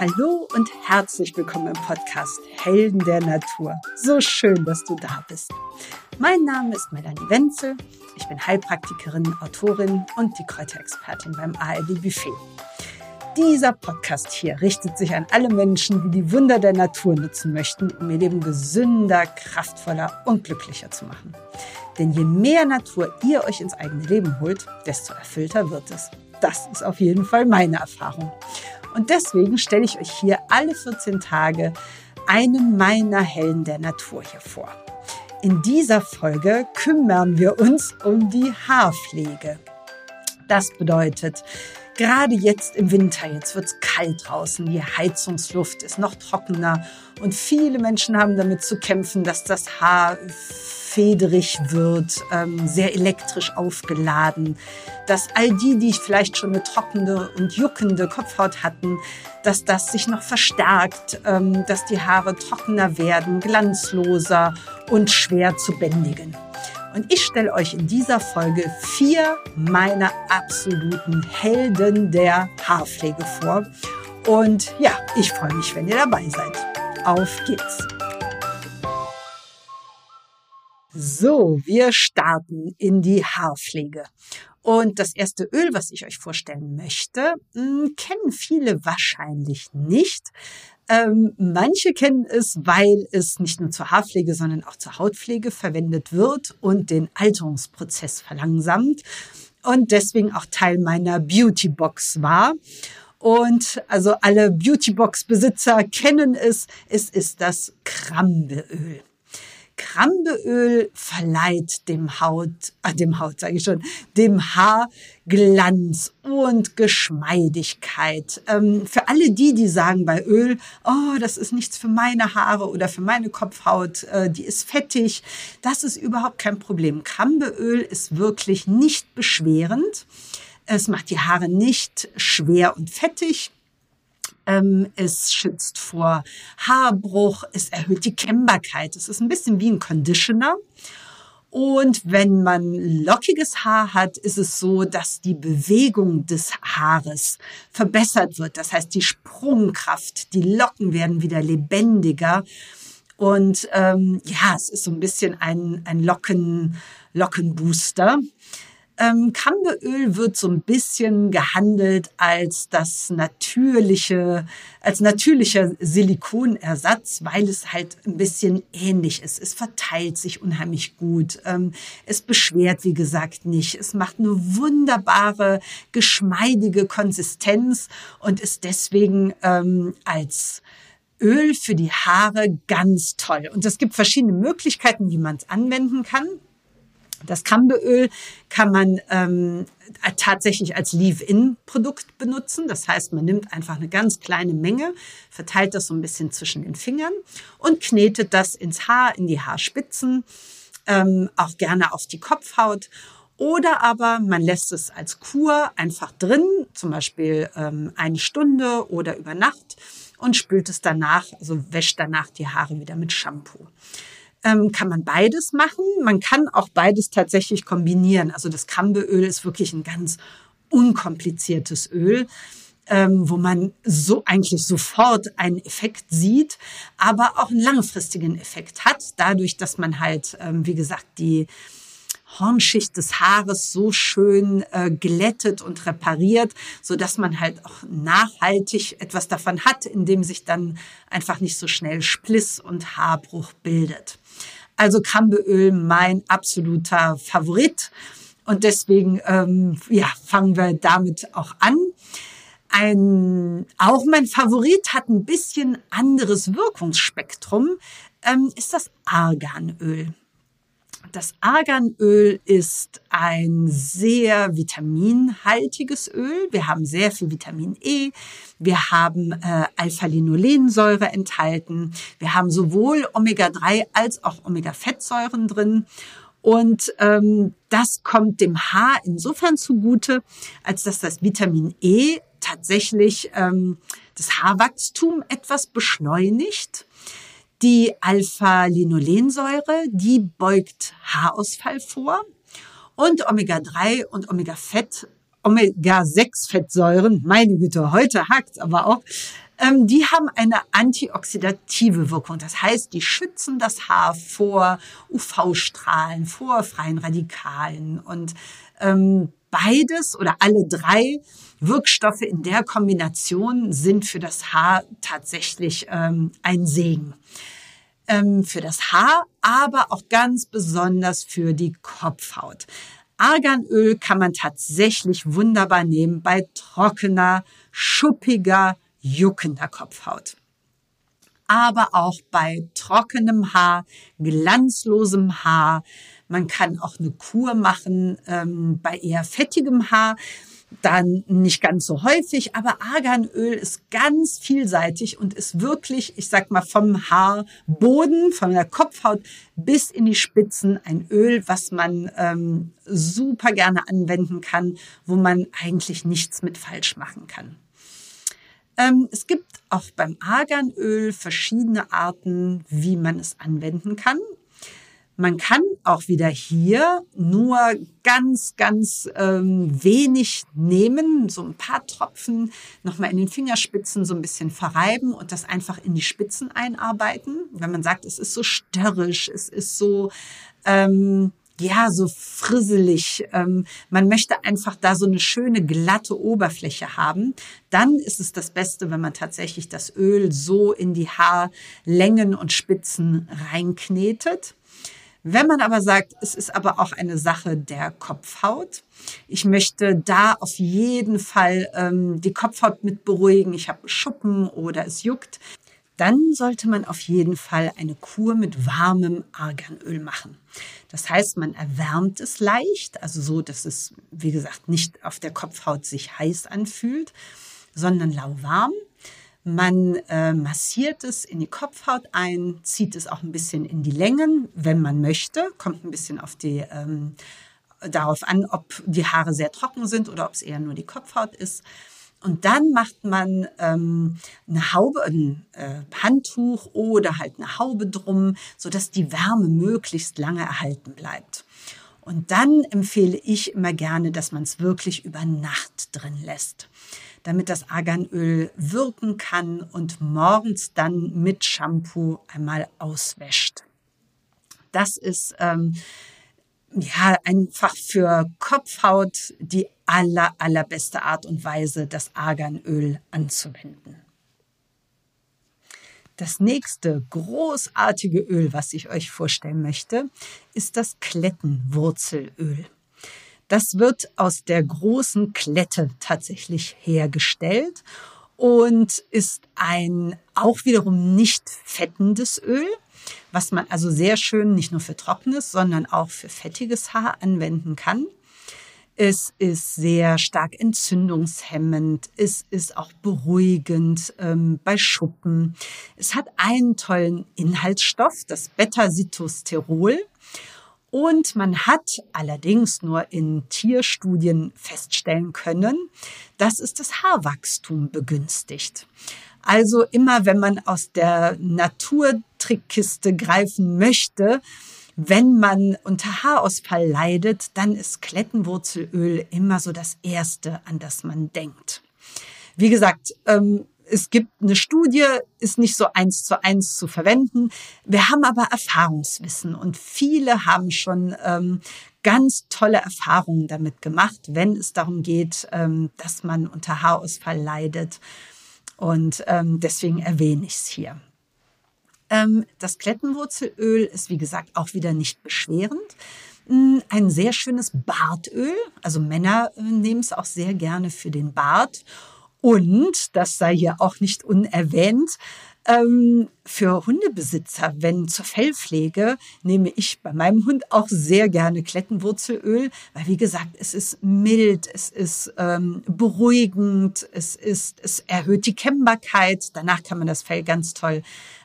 Hallo und herzlich willkommen im Podcast Helden der Natur. So schön, dass du da bist. Mein Name ist Melanie Wenzel. Ich bin Heilpraktikerin, Autorin und die Kräuterexpertin beim ARD Buffet. Dieser Podcast hier richtet sich an alle Menschen, die die Wunder der Natur nutzen möchten, um ihr Leben gesünder, kraftvoller und glücklicher zu machen. Denn je mehr Natur ihr euch ins eigene Leben holt, desto erfüllter wird es. Das ist auf jeden Fall meine Erfahrung. Und deswegen stelle ich euch hier alle 14 Tage einen meiner Helden der Natur hier vor. In dieser Folge kümmern wir uns um die Haarpflege. Das bedeutet, Gerade jetzt im Winter, jetzt wird's kalt draußen, die Heizungsluft ist noch trockener und viele Menschen haben damit zu kämpfen, dass das Haar federig wird, ähm, sehr elektrisch aufgeladen, dass all die, die vielleicht schon eine trockene und juckende Kopfhaut hatten, dass das sich noch verstärkt, ähm, dass die Haare trockener werden, glanzloser und schwer zu bändigen. Und ich stelle euch in dieser Folge vier meiner absoluten Helden der Haarpflege vor. Und ja, ich freue mich, wenn ihr dabei seid. Auf geht's! So, wir starten in die Haarpflege. Und das erste Öl, was ich euch vorstellen möchte, hm, kennen viele wahrscheinlich nicht. Ähm, manche kennen es, weil es nicht nur zur Haarpflege, sondern auch zur Hautpflege verwendet wird und den Alterungsprozess verlangsamt und deswegen auch Teil meiner Beautybox war. Und also alle Beautybox-Besitzer kennen es. Es ist das Krambeöl. Krambeöl verleiht dem Haut, äh, dem Haut sage ich schon, dem Haar Glanz und Geschmeidigkeit. Ähm, für alle die, die sagen bei Öl, oh, das ist nichts für meine Haare oder für meine Kopfhaut, äh, die ist fettig, das ist überhaupt kein Problem. Krambeöl ist wirklich nicht beschwerend. Es macht die Haare nicht schwer und fettig. Ähm, es schützt vor Haarbruch, es erhöht die Kennbarkeit. Es ist ein bisschen wie ein Conditioner. Und wenn man lockiges Haar hat, ist es so, dass die Bewegung des Haares verbessert wird. Das heißt, die Sprungkraft, die Locken werden wieder lebendiger. Und ähm, ja, es ist so ein bisschen ein, ein Locken, Lockenbooster. Ähm, Kambeöl wird so ein bisschen gehandelt als das natürliche, als natürlicher Silikonersatz, weil es halt ein bisschen ähnlich ist. Es verteilt sich unheimlich gut. Ähm, es beschwert, wie gesagt, nicht. Es macht eine wunderbare, geschmeidige Konsistenz und ist deswegen ähm, als Öl für die Haare ganz toll. Und es gibt verschiedene Möglichkeiten, wie man es anwenden kann. Das Kambeöl kann man ähm, tatsächlich als Leave-In-Produkt benutzen. Das heißt, man nimmt einfach eine ganz kleine Menge, verteilt das so ein bisschen zwischen den Fingern und knetet das ins Haar, in die Haarspitzen, ähm, auch gerne auf die Kopfhaut. Oder aber man lässt es als Kur einfach drin, zum Beispiel ähm, eine Stunde oder über Nacht und spült es danach, also wäscht danach die Haare wieder mit Shampoo ähm, kann man beides machen. Man kann auch beides tatsächlich kombinieren. Also das Kambeöl ist wirklich ein ganz unkompliziertes Öl, ähm, wo man so eigentlich sofort einen Effekt sieht, aber auch einen langfristigen Effekt hat, dadurch, dass man halt, ähm, wie gesagt, die Hornschicht des Haares so schön äh, glättet und repariert, so dass man halt auch nachhaltig etwas davon hat, indem sich dann einfach nicht so schnell Spliss und Haarbruch bildet. Also Kambeöl mein absoluter Favorit. Und deswegen ähm, ja, fangen wir damit auch an. Ein, auch mein Favorit hat ein bisschen anderes Wirkungsspektrum, ähm, ist das Arganöl. Das Arganöl ist ein sehr vitaminhaltiges Öl. Wir haben sehr viel Vitamin E. Wir haben äh, Alpha-Linolensäure enthalten. Wir haben sowohl Omega-3 als auch Omega-Fettsäuren drin. Und ähm, das kommt dem Haar insofern zugute, als dass das Vitamin E tatsächlich ähm, das Haarwachstum etwas beschleunigt die Alpha-Linolensäure, die beugt Haarausfall vor. Und Omega-3 und Omega-Fett Omega-6-Fettsäuren, meine Güte, heute hackt's aber auch, ähm, die haben eine antioxidative Wirkung. Das heißt, die schützen das Haar vor UV-Strahlen, vor freien Radikalen und ähm, beides oder alle drei Wirkstoffe in der Kombination sind für das Haar tatsächlich ähm, ein Segen. Ähm, für das Haar, aber auch ganz besonders für die Kopfhaut. Arganöl kann man tatsächlich wunderbar nehmen bei trockener, schuppiger, juckender Kopfhaut. Aber auch bei trockenem Haar, glanzlosem Haar. Man kann auch eine Kur machen ähm, bei eher fettigem Haar dann nicht ganz so häufig, aber Arganöl ist ganz vielseitig und ist wirklich, ich sag mal, vom Haarboden, von der Kopfhaut bis in die Spitzen ein Öl, was man ähm, super gerne anwenden kann, wo man eigentlich nichts mit falsch machen kann. Ähm, es gibt auch beim Arganöl verschiedene Arten, wie man es anwenden kann. Man kann auch wieder hier nur ganz, ganz ähm, wenig nehmen, so ein paar Tropfen nochmal in den Fingerspitzen so ein bisschen verreiben und das einfach in die Spitzen einarbeiten. Wenn man sagt, es ist so störrisch, es ist so, ähm, ja, so frisselig, ähm, man möchte einfach da so eine schöne glatte Oberfläche haben, dann ist es das Beste, wenn man tatsächlich das Öl so in die Haarlängen und Spitzen reinknetet. Wenn man aber sagt, es ist aber auch eine Sache der Kopfhaut, ich möchte da auf jeden Fall ähm, die Kopfhaut mit beruhigen, ich habe Schuppen oder es juckt, dann sollte man auf jeden Fall eine Kur mit warmem Arganöl machen. Das heißt, man erwärmt es leicht, also so, dass es, wie gesagt, nicht auf der Kopfhaut sich heiß anfühlt, sondern lauwarm. Man äh, massiert es in die Kopfhaut ein, zieht es auch ein bisschen in die Längen, wenn man möchte. Kommt ein bisschen auf die, ähm, darauf an, ob die Haare sehr trocken sind oder ob es eher nur die Kopfhaut ist. Und dann macht man ähm, eine Haube, ein äh, Handtuch oder halt eine Haube drum, sodass die Wärme möglichst lange erhalten bleibt. Und dann empfehle ich immer gerne, dass man es wirklich über Nacht drin lässt damit das Arganöl wirken kann und morgens dann mit Shampoo einmal auswäscht. Das ist ähm, ja einfach für Kopfhaut die aller, allerbeste Art und Weise, das Arganöl anzuwenden. Das nächste großartige Öl, was ich euch vorstellen möchte, ist das Klettenwurzelöl. Das wird aus der großen Klette tatsächlich hergestellt und ist ein auch wiederum nicht fettendes Öl, was man also sehr schön nicht nur für trockenes, sondern auch für fettiges Haar anwenden kann. Es ist sehr stark entzündungshemmend. Es ist auch beruhigend ähm, bei Schuppen. Es hat einen tollen Inhaltsstoff, das Beta-Sitosterol. Und man hat allerdings nur in Tierstudien feststellen können, dass es das Haarwachstum begünstigt. Also immer, wenn man aus der Naturtrickkiste greifen möchte, wenn man unter Haarausfall leidet, dann ist Klettenwurzelöl immer so das Erste, an das man denkt. Wie gesagt, ähm, es gibt eine Studie, ist nicht so eins zu eins zu verwenden. Wir haben aber Erfahrungswissen und viele haben schon ähm, ganz tolle Erfahrungen damit gemacht, wenn es darum geht, ähm, dass man unter Haarausfall leidet. Und ähm, deswegen erwähne ich es hier. Ähm, das Klettenwurzelöl ist, wie gesagt, auch wieder nicht beschwerend. Hm, ein sehr schönes Bartöl. Also Männer äh, nehmen es auch sehr gerne für den Bart. Und, das sei hier auch nicht unerwähnt, ähm, für Hundebesitzer, wenn zur Fellpflege, nehme ich bei meinem Hund auch sehr gerne Klettenwurzelöl, weil wie gesagt, es ist mild, es ist ähm, beruhigend, es ist, es erhöht die Kennbarkeit. Danach kann man das Fell ganz toll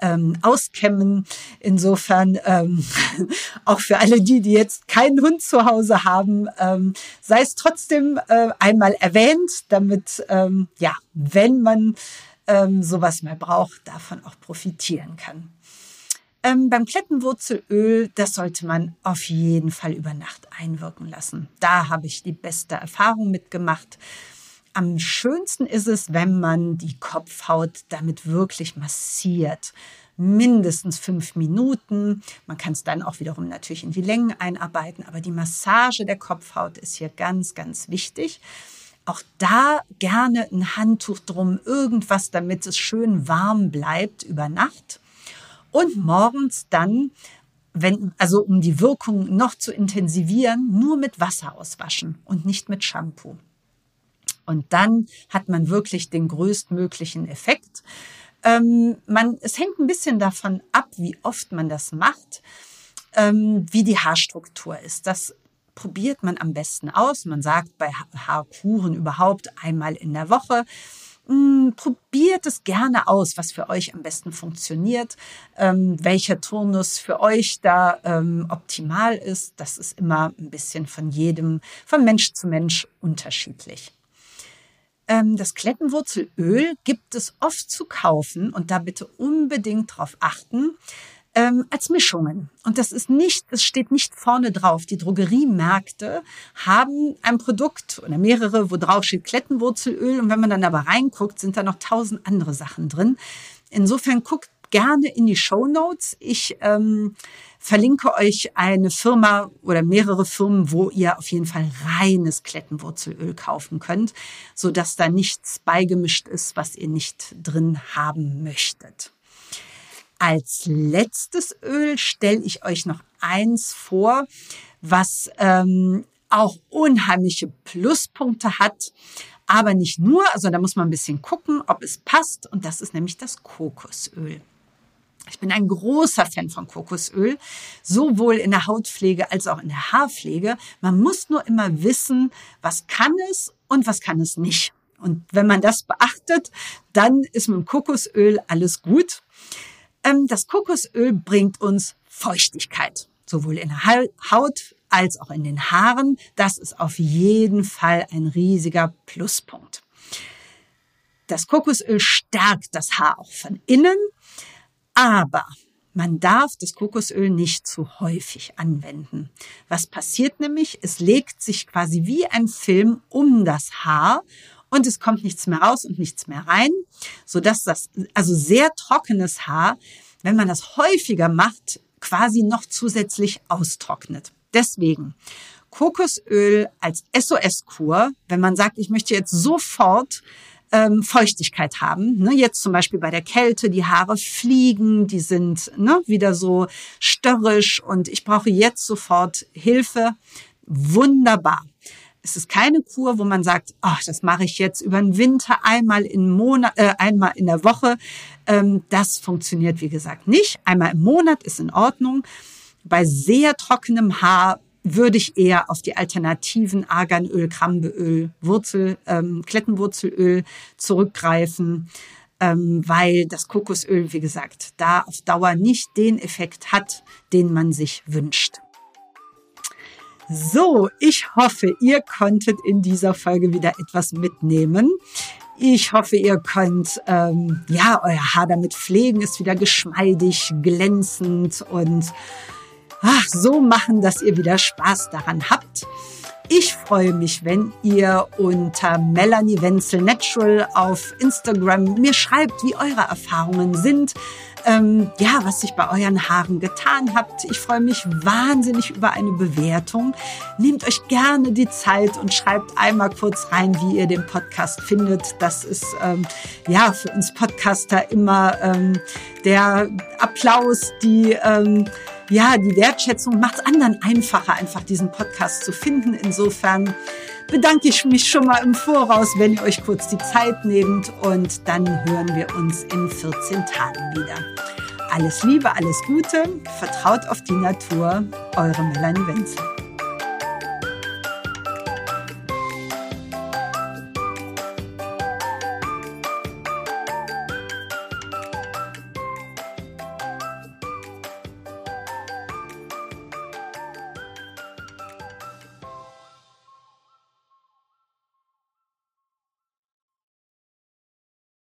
ähm, auskämmen. Insofern ähm, auch für alle die, die jetzt keinen Hund zu Hause haben, ähm, sei es trotzdem äh, einmal erwähnt, damit ähm, ja, wenn man ähm, sowas mal braucht, davon auch profitieren kann. Ähm, beim Klettenwurzelöl, das sollte man auf jeden Fall über Nacht einwirken lassen. Da habe ich die beste Erfahrung mitgemacht. Am schönsten ist es, wenn man die Kopfhaut damit wirklich massiert. Mindestens fünf Minuten. Man kann es dann auch wiederum natürlich in die Längen einarbeiten, aber die Massage der Kopfhaut ist hier ganz, ganz wichtig. Auch da gerne ein Handtuch drum, irgendwas, damit es schön warm bleibt über Nacht. Und morgens dann, wenn, also um die Wirkung noch zu intensivieren, nur mit Wasser auswaschen und nicht mit Shampoo. Und dann hat man wirklich den größtmöglichen Effekt. Ähm, man, es hängt ein bisschen davon ab, wie oft man das macht, ähm, wie die Haarstruktur ist. Das probiert man am besten aus. Man sagt bei Haarkuren überhaupt einmal in der Woche. Hm, probiert es gerne aus, was für euch am besten funktioniert, ähm, welcher Turnus für euch da ähm, optimal ist. Das ist immer ein bisschen von jedem, von Mensch zu Mensch unterschiedlich. Ähm, das Klettenwurzelöl gibt es oft zu kaufen und da bitte unbedingt darauf achten, ähm, als Mischungen. Und das ist nicht, es steht nicht vorne drauf. Die Drogeriemärkte haben ein Produkt oder mehrere, wo drauf steht Klettenwurzelöl. Und wenn man dann aber reinguckt, sind da noch tausend andere Sachen drin. Insofern guckt gerne in die Show Notes. Ich ähm, verlinke euch eine Firma oder mehrere Firmen, wo ihr auf jeden Fall reines Klettenwurzelöl kaufen könnt, so dass da nichts beigemischt ist, was ihr nicht drin haben möchtet. Als letztes Öl stelle ich euch noch eins vor, was ähm, auch unheimliche Pluspunkte hat, aber nicht nur, also da muss man ein bisschen gucken, ob es passt und das ist nämlich das Kokosöl. Ich bin ein großer Fan von Kokosöl, sowohl in der Hautpflege als auch in der Haarpflege. Man muss nur immer wissen, was kann es und was kann es nicht. Und wenn man das beachtet, dann ist mit dem Kokosöl alles gut. Ähm, das Kokosöl bringt uns Feuchtigkeit, sowohl in der Haut als auch in den Haaren. Das ist auf jeden Fall ein riesiger Pluspunkt. Das Kokosöl stärkt das Haar auch von innen, aber man darf das Kokosöl nicht zu häufig anwenden. Was passiert nämlich? Es legt sich quasi wie ein Film um das Haar und es kommt nichts mehr raus und nichts mehr rein, so dass das, also sehr trockenes Haar, wenn man das häufiger macht, quasi noch zusätzlich austrocknet. Deswegen Kokosöl als SOS-Kur, wenn man sagt, ich möchte jetzt sofort ähm, Feuchtigkeit haben. Ne, jetzt zum Beispiel bei der Kälte, die Haare fliegen, die sind ne, wieder so störrisch und ich brauche jetzt sofort Hilfe. Wunderbar. Es ist keine Kur, wo man sagt, ach, das mache ich jetzt über den Winter einmal im Monat, äh, einmal in der Woche. Ähm, das funktioniert, wie gesagt, nicht. Einmal im Monat ist in Ordnung. Bei sehr trockenem Haar würde ich eher auf die alternativen Arganöl, Krambeöl, Wurzel, ähm, Klettenwurzelöl zurückgreifen, ähm, weil das Kokosöl, wie gesagt, da auf Dauer nicht den Effekt hat, den man sich wünscht. So, ich hoffe, ihr konntet in dieser Folge wieder etwas mitnehmen. Ich hoffe, ihr könnt ähm, ja euer Haar damit pflegen, ist wieder geschmeidig, glänzend und ach, so machen, dass ihr wieder Spaß daran habt. Ich freue mich, wenn ihr unter Melanie Wenzel Natural auf Instagram mir schreibt, wie eure Erfahrungen sind, ähm, ja, was sich bei euren Haaren getan habt. Ich freue mich wahnsinnig über eine Bewertung. Nehmt euch gerne die Zeit und schreibt einmal kurz rein, wie ihr den Podcast findet. Das ist ähm, ja für uns Podcaster immer ähm, der Applaus, die ähm, ja, die Wertschätzung macht es anderen einfacher, einfach diesen Podcast zu finden. Insofern bedanke ich mich schon mal im Voraus, wenn ihr euch kurz die Zeit nehmt und dann hören wir uns in 14 Tagen wieder. Alles Liebe, alles Gute, vertraut auf die Natur, eure Melanie Wenzel.